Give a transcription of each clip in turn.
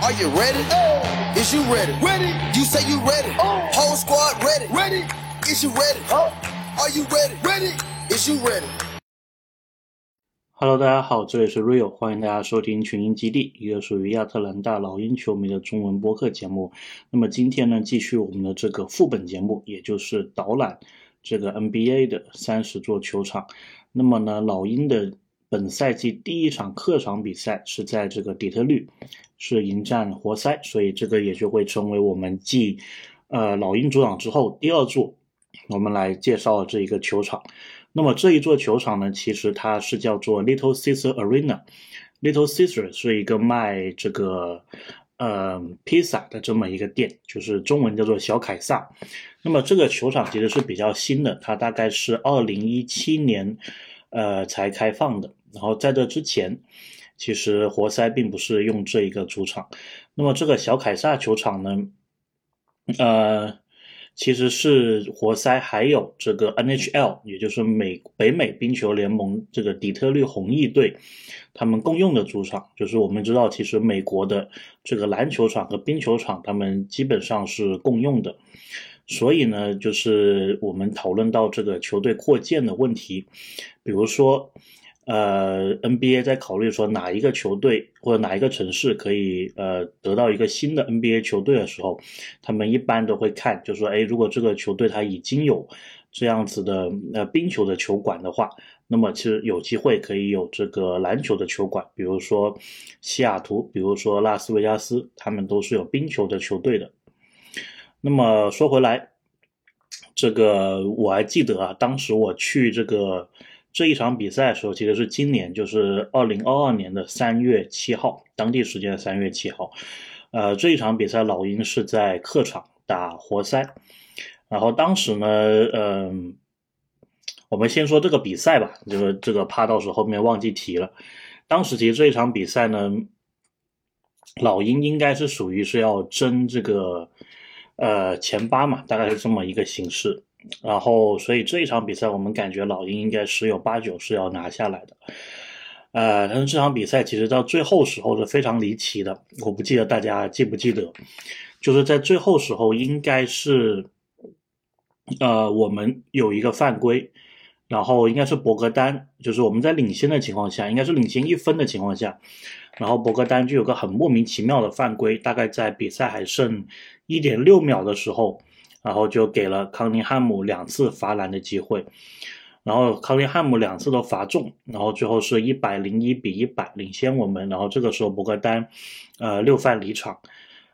Are you ready? Oh. Is you ready? Ready. You say you ready. Oh. Whole squad ready. Ready. Is you ready? Oh. Are you ready? Ready. Is you ready? Hello，大家好，这里是 Rio，欢迎大家收听群英基地，一个属于亚特兰大老鹰球迷的中文播客节目。那么今天呢，继续我们的这个副本节目，也就是导览这个 NBA 的三十座球场。那么呢，老鹰的本赛季第一场客场比赛是在这个底特律，是迎战活塞，所以这个也就会成为我们继呃老鹰主场之后第二座我们来介绍这一个球场。那么这一座球场呢，其实它是叫做 Little Caesar Arena。Little Caesar 是一个卖这个呃披萨的这么一个店，就是中文叫做小凯撒。那么这个球场其实是比较新的，它大概是二零一七年呃才开放的。然后在这之前，其实活塞并不是用这一个主场。那么这个小凯撒球场呢，呃。其实是活塞还有这个 NHL，也就是美北美冰球联盟这个底特律红翼队，他们共用的主场。就是我们知道，其实美国的这个篮球场和冰球场，他们基本上是共用的。所以呢，就是我们讨论到这个球队扩建的问题，比如说。呃，NBA 在考虑说哪一个球队或者哪一个城市可以呃得到一个新的 NBA 球队的时候，他们一般都会看，就说，哎，如果这个球队它已经有这样子的呃冰球的球馆的话，那么其实有机会可以有这个篮球的球馆，比如说西雅图，比如说拉斯维加斯，他们都是有冰球的球队的。那么说回来，这个我还记得啊，当时我去这个。这一场比赛的时候，其实是今年，就是二零二二年的三月七号，当地时间的三月七号。呃，这一场比赛，老鹰是在客场打活塞。然后当时呢，嗯，我们先说这个比赛吧，就是这个怕到时候后面忘记提了。当时其实这一场比赛呢，老鹰应该是属于是要争这个呃前八嘛，大概是这么一个形式。然后，所以这一场比赛，我们感觉老鹰应该十有八九是要拿下来的。呃，但是这场比赛其实到最后时候是非常离奇的，我不记得大家记不记得，就是在最后时候应该是，呃，我们有一个犯规，然后应该是博格丹，就是我们在领先的情况下，应该是领先一分的情况下，然后博格丹就有个很莫名其妙的犯规，大概在比赛还剩一点六秒的时候。然后就给了康宁汉姆两次罚篮的机会，然后康宁汉姆两次都罚中，然后最后是一百零一比一百领先我们。然后这个时候博格丹，呃六犯离场，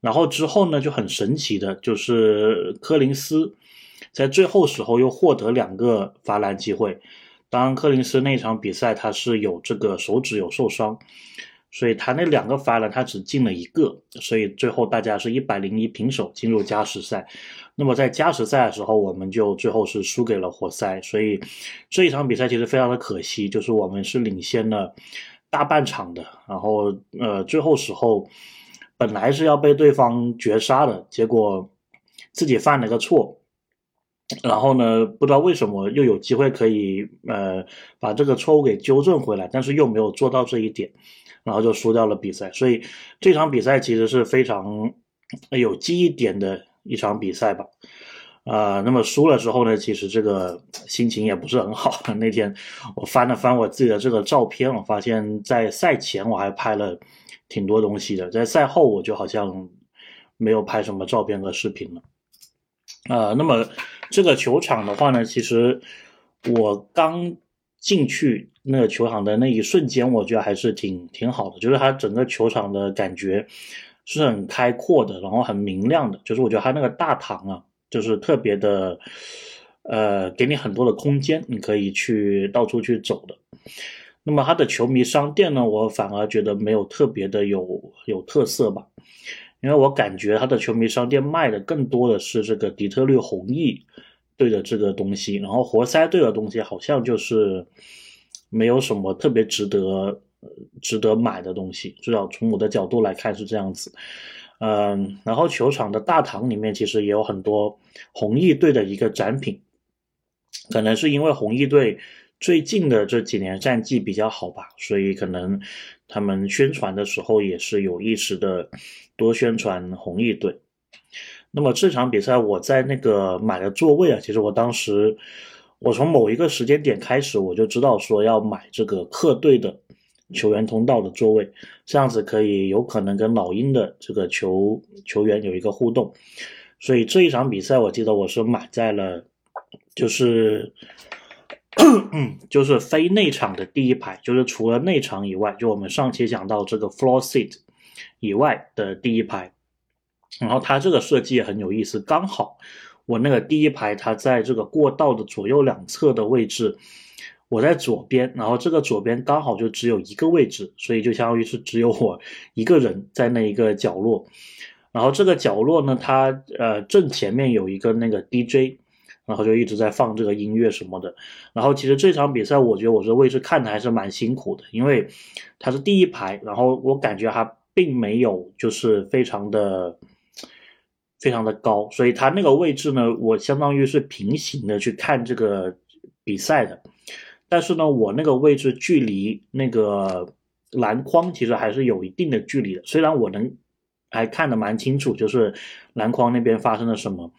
然后之后呢就很神奇的，就是柯林斯在最后时候又获得两个罚篮机会。当然柯林斯那场比赛他是有这个手指有受伤。所以他那两个罚篮他只进了一个，所以最后大家是一百零一平手进入加时赛。那么在加时赛的时候，我们就最后是输给了活塞。所以这一场比赛其实非常的可惜，就是我们是领先了大半场的，然后呃最后时候本来是要被对方绝杀的，结果自己犯了个错，然后呢不知道为什么又有机会可以呃把这个错误给纠正回来，但是又没有做到这一点。然后就输掉了比赛，所以这场比赛其实是非常有记忆点的一场比赛吧。呃，那么输了之后呢，其实这个心情也不是很好。那天我翻了翻我自己的这个照片，我发现在赛前我还拍了挺多东西的，在赛后我就好像没有拍什么照片和视频了。呃，那么这个球场的话呢，其实我刚进去。那个球场的那一瞬间，我觉得还是挺挺好的，就是它整个球场的感觉是很开阔的，然后很明亮的。就是我觉得它那个大堂啊，就是特别的，呃，给你很多的空间，你可以去到处去走的。那么它的球迷商店呢，我反而觉得没有特别的有有特色吧，因为我感觉它的球迷商店卖的更多的是这个底特律红翼队的这个东西，然后活塞队的东西好像就是。没有什么特别值得值得买的东西，至少从我的角度来看是这样子。嗯，然后球场的大堂里面其实也有很多红翼队的一个展品，可能是因为红翼队最近的这几年战绩比较好吧，所以可能他们宣传的时候也是有意识的多宣传红翼队。那么这场比赛我在那个买的座位啊，其实我当时我从某一个时间点开始，我就知道说要买这个客队的球员通道的座位，这样子可以有可能跟老鹰的这个球球员有一个互动。所以这一场比赛，我记得我是买在了，就是，就是非内场的第一排，就是除了内场以外，就我们上期讲到这个 floor seat 以外的第一排。然后它这个设计也很有意思，刚好我那个第一排，它在这个过道的左右两侧的位置，我在左边，然后这个左边刚好就只有一个位置，所以就相当于是只有我一个人在那一个角落。然后这个角落呢，它呃正前面有一个那个 DJ，然后就一直在放这个音乐什么的。然后其实这场比赛，我觉得我这位置看的还是蛮辛苦的，因为它是第一排，然后我感觉它并没有就是非常的非常的高，所以它那个位置呢，我相当于是平行的去看这个比赛的。但是呢，我那个位置距离那个篮筐其实还是有一定的距离的，虽然我能。还看得蛮清楚，就是篮筐那边发生了什么。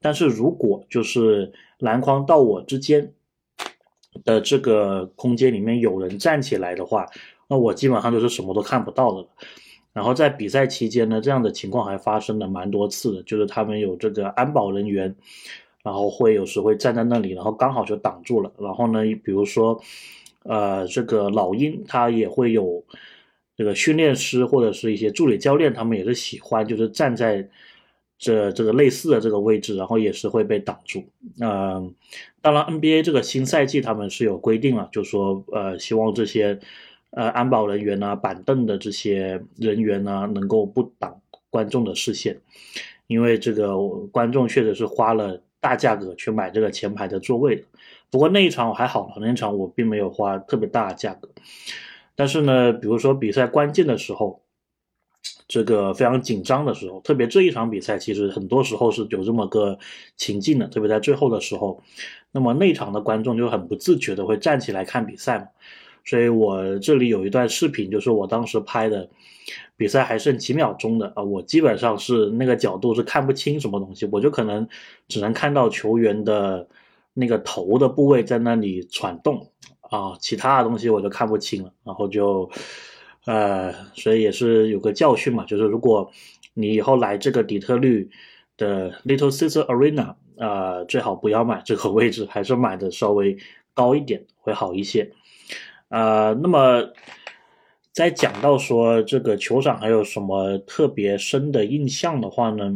但是如果就是篮筐到我之间的这个空间里面有人站起来的话，那我基本上就是什么都看不到的了。然后在比赛期间呢，这样的情况还发生了蛮多次的，就是他们有这个安保人员，然后会有时会站在那里，然后刚好就挡住了。然后呢，比如说，呃，这个老鹰他也会有。这个训练师或者是一些助理教练，他们也是喜欢，就是站在这这个类似的这个位置，然后也是会被挡住。嗯，当然 NBA 这个新赛季他们是有规定了，就说呃，希望这些呃安保人员啊、板凳的这些人员啊，能够不挡观众的视线，因为这个观众确实是花了大价格去买这个前排的座位的。不过那一场我还好，那一场我并没有花特别大的价格。但是呢，比如说比赛关键的时候，这个非常紧张的时候，特别这一场比赛，其实很多时候是有这么个情境的，特别在最后的时候，那么内场的观众就很不自觉的会站起来看比赛嘛。所以我这里有一段视频，就是我当时拍的，比赛还剩几秒钟的啊，我基本上是那个角度是看不清什么东西，我就可能只能看到球员的那个头的部位在那里喘动。啊，其他的东西我就看不清了，然后就，呃，所以也是有个教训嘛，就是如果你以后来这个底特律的 Little Caesar Arena，呃，最好不要买这个位置，还是买的稍微高一点会好一些。呃，那么在讲到说这个球场还有什么特别深的印象的话呢，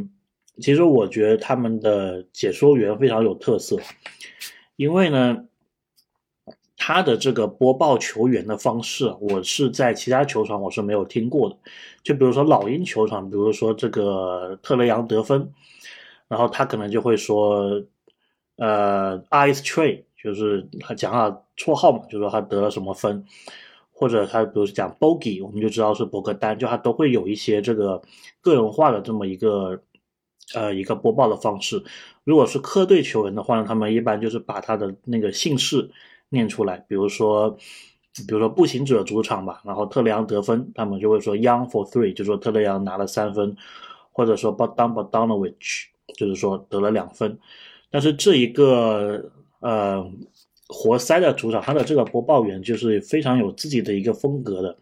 其实我觉得他们的解说员非常有特色，因为呢。他的这个播报球员的方式，我是在其他球场我是没有听过的。就比如说老鹰球场，比如说这个特雷杨得分，然后他可能就会说，呃，Ice Trey，就是他讲他绰号嘛，就说他得了什么分，或者他比如讲 Bogey，我们就知道是博格丹，就他都会有一些这个个人化的这么一个呃一个播报的方式。如果是客队球员的话呢，他们一般就是把他的那个姓氏。念出来，比如说，比如说步行者主场吧，然后特雷杨得分，他们就会说 Young for three，就说特雷杨拿了三分，或者说 b o d a n b o d a n o v i c h 就是说得了两分。但是这一个呃活塞的主场，他的这个播报员就是非常有自己的一个风格的。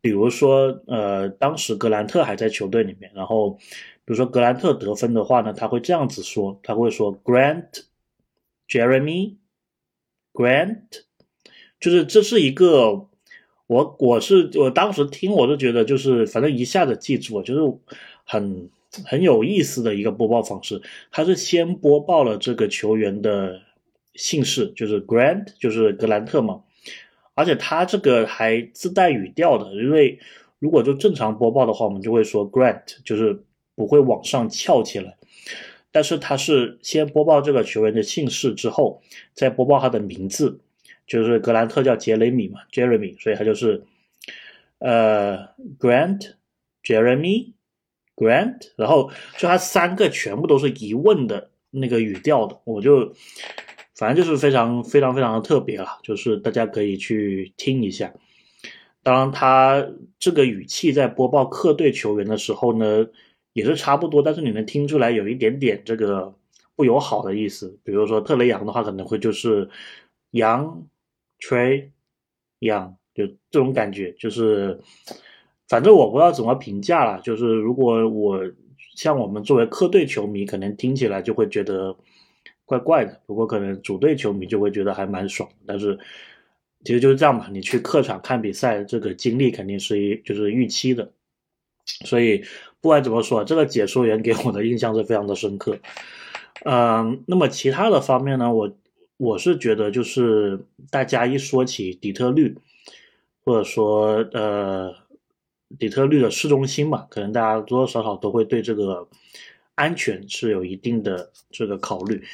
比如说，呃，当时格兰特还在球队里面，然后比如说格兰特得分的话呢，他会这样子说，他会说 Grant Jeremy。Grant，就是这是一个，我我是我当时听我就觉得就是反正一下子记住，就是很很有意思的一个播报方式。他是先播报了这个球员的姓氏，就是 Grant，就是格兰特嘛，而且他这个还自带语调的，因为如果就正常播报的话，我们就会说 Grant，就是不会往上翘起来。但是他是先播报这个球员的姓氏之后，再播报他的名字，就是格兰特叫杰雷米嘛，Jeremy，所以他就是呃，Grant，Jeremy，Grant，然后就他三个全部都是疑问的那个语调的，我就反正就是非常非常非常的特别了，就是大家可以去听一下。当然，他这个语气在播报客队球员的时候呢，也是差不多，但是你能听出来有一点点这个不友好的意思。比如说特雷杨的话，可能会就是杨 Trey 杨，就这种感觉，就是反正我不知道怎么评价了。就是如果我像我们作为客队球迷，可能听起来就会觉得怪怪的。不过可能主队球迷就会觉得还蛮爽，但是。其实就是这样嘛，你去客场看比赛，这个经历肯定是一就是预期的，所以不管怎么说，这个解说员给我的印象是非常的深刻。嗯，那么其他的方面呢，我我是觉得就是大家一说起底特律，或者说呃底特律的市中心嘛，可能大家多多少少都会对这个安全是有一定的这个考虑。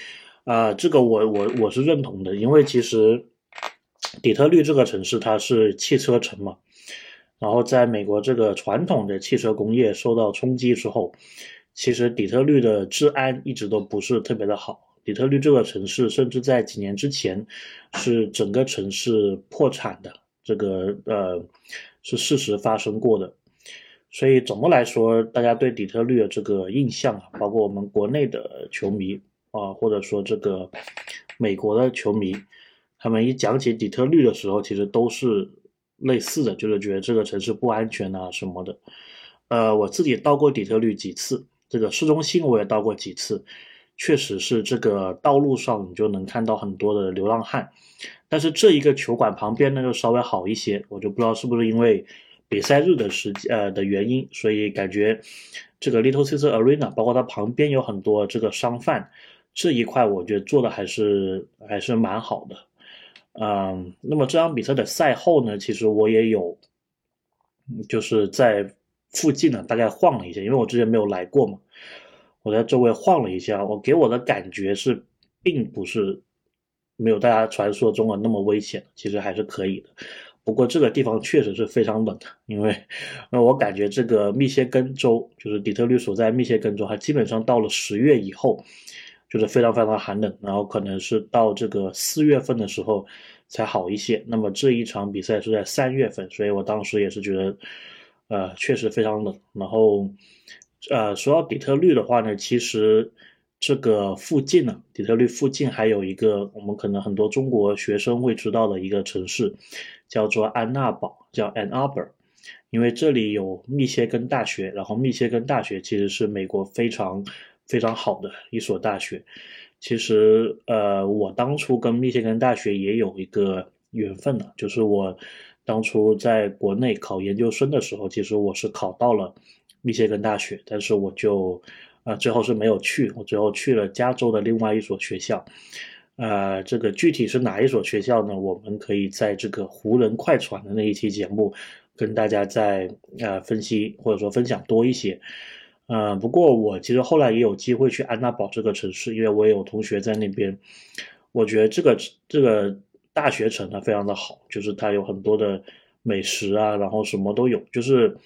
啊，这个我我我是认同的，因为其实。底特律这个城市，它是汽车城嘛，然后在美国这个传统的汽车工业受到冲击之后，其实底特律的治安一直都不是特别的好。底特律这个城市，甚至在几年之前是整个城市破产的，这个呃是事实发生过的。所以总的来说，大家对底特律的这个印象啊，包括我们国内的球迷啊，或者说这个美国的球迷。他们一讲起底特律的时候，其实都是类似的，就是觉得这个城市不安全啊什么的。呃，我自己到过底特律几次，这个市中心我也到过几次，确实是这个道路上你就能看到很多的流浪汉。但是这一个球馆旁边呢，就稍微好一些，我就不知道是不是因为比赛日的时呃的原因，所以感觉这个 Little Caesar Arena，包括它旁边有很多这个商贩，这一块我觉得做的还是还是蛮好的。嗯，那么这场比赛的赛后呢，其实我也有，就是在附近呢大概晃了一下，因为我之前没有来过嘛，我在周围晃了一下，我给我的感觉是，并不是没有大家传说中的那么危险，其实还是可以的。不过这个地方确实是非常冷的，因为那我感觉这个密歇根州，就是底特律所在密歇根州，它基本上到了十月以后。就是非常非常的寒冷，然后可能是到这个四月份的时候才好一些。那么这一场比赛是在三月份，所以我当时也是觉得，呃，确实非常冷。然后，呃，说到底特律的话呢，其实这个附近呢，底特律附近还有一个我们可能很多中国学生会知道的一个城市，叫做安娜堡，叫 Ann Arbor，因为这里有密歇根大学，然后密歇根大学其实是美国非常。非常好的一所大学，其实呃，我当初跟密歇根大学也有一个缘分呢，就是我当初在国内考研究生的时候，其实我是考到了密歇根大学，但是我就啊最后是没有去，我最后去了加州的另外一所学校，呃，这个具体是哪一所学校呢？我们可以在这个湖人快船的那一期节目跟大家再呃分析或者说分享多一些。嗯，不过我其实后来也有机会去安娜堡这个城市，因为我也有同学在那边。我觉得这个这个大学城呢非常的好，就是它有很多的美食啊，然后什么都有，就是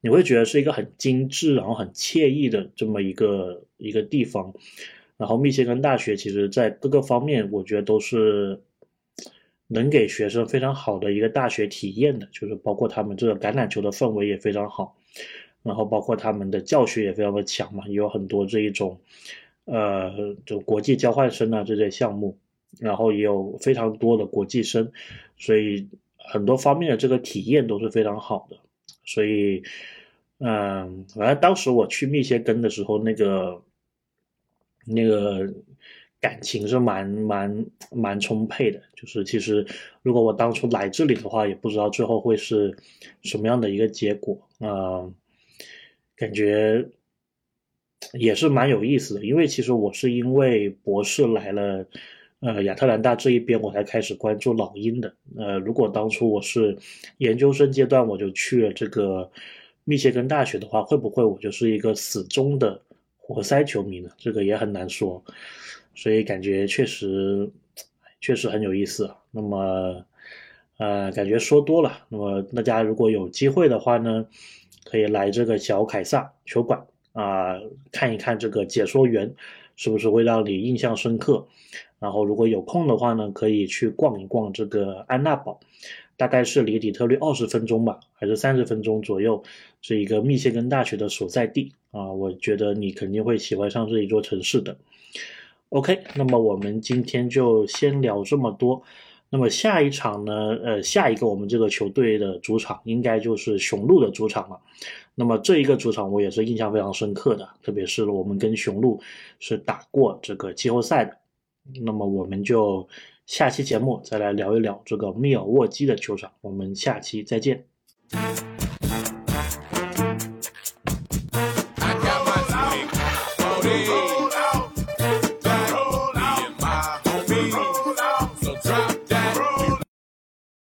你会觉得是一个很精致，然后很惬意的这么一个一个地方。然后密歇根大学其实在各个方面，我觉得都是能给学生非常好的一个大学体验的，就是包括他们这个橄榄球的氛围也非常好。然后包括他们的教学也非常的强嘛，也有很多这一种，呃，就国际交换生啊这些项目，然后也有非常多的国际生，所以很多方面的这个体验都是非常好的。所以，嗯，反正当时我去密歇根的时候，那个那个感情是蛮蛮蛮充沛的。就是其实如果我当初来这里的话，也不知道最后会是什么样的一个结果啊。感觉也是蛮有意思的，因为其实我是因为博士来了，呃，亚特兰大这一边，我才开始关注老鹰的。呃，如果当初我是研究生阶段，我就去了这个密歇根大学的话，会不会我就是一个死忠的活塞球迷呢？这个也很难说。所以感觉确实确实很有意思。那么，呃，感觉说多了。那么大家如果有机会的话呢？可以来这个小凯撒球馆啊，看一看这个解说员是不是会让你印象深刻。然后如果有空的话呢，可以去逛一逛这个安娜堡。大概是离底特律二十分钟吧，还是三十分钟左右，是一个密歇根大学的所在地啊。我觉得你肯定会喜欢上这一座城市的。OK，那么我们今天就先聊这么多。那么下一场呢？呃，下一个我们这个球队的主场应该就是雄鹿的主场了。那么这一个主场我也是印象非常深刻的，特别是我们跟雄鹿是打过这个季后赛的。那么我们就下期节目再来聊一聊这个密尔沃基的球场。我们下期再见。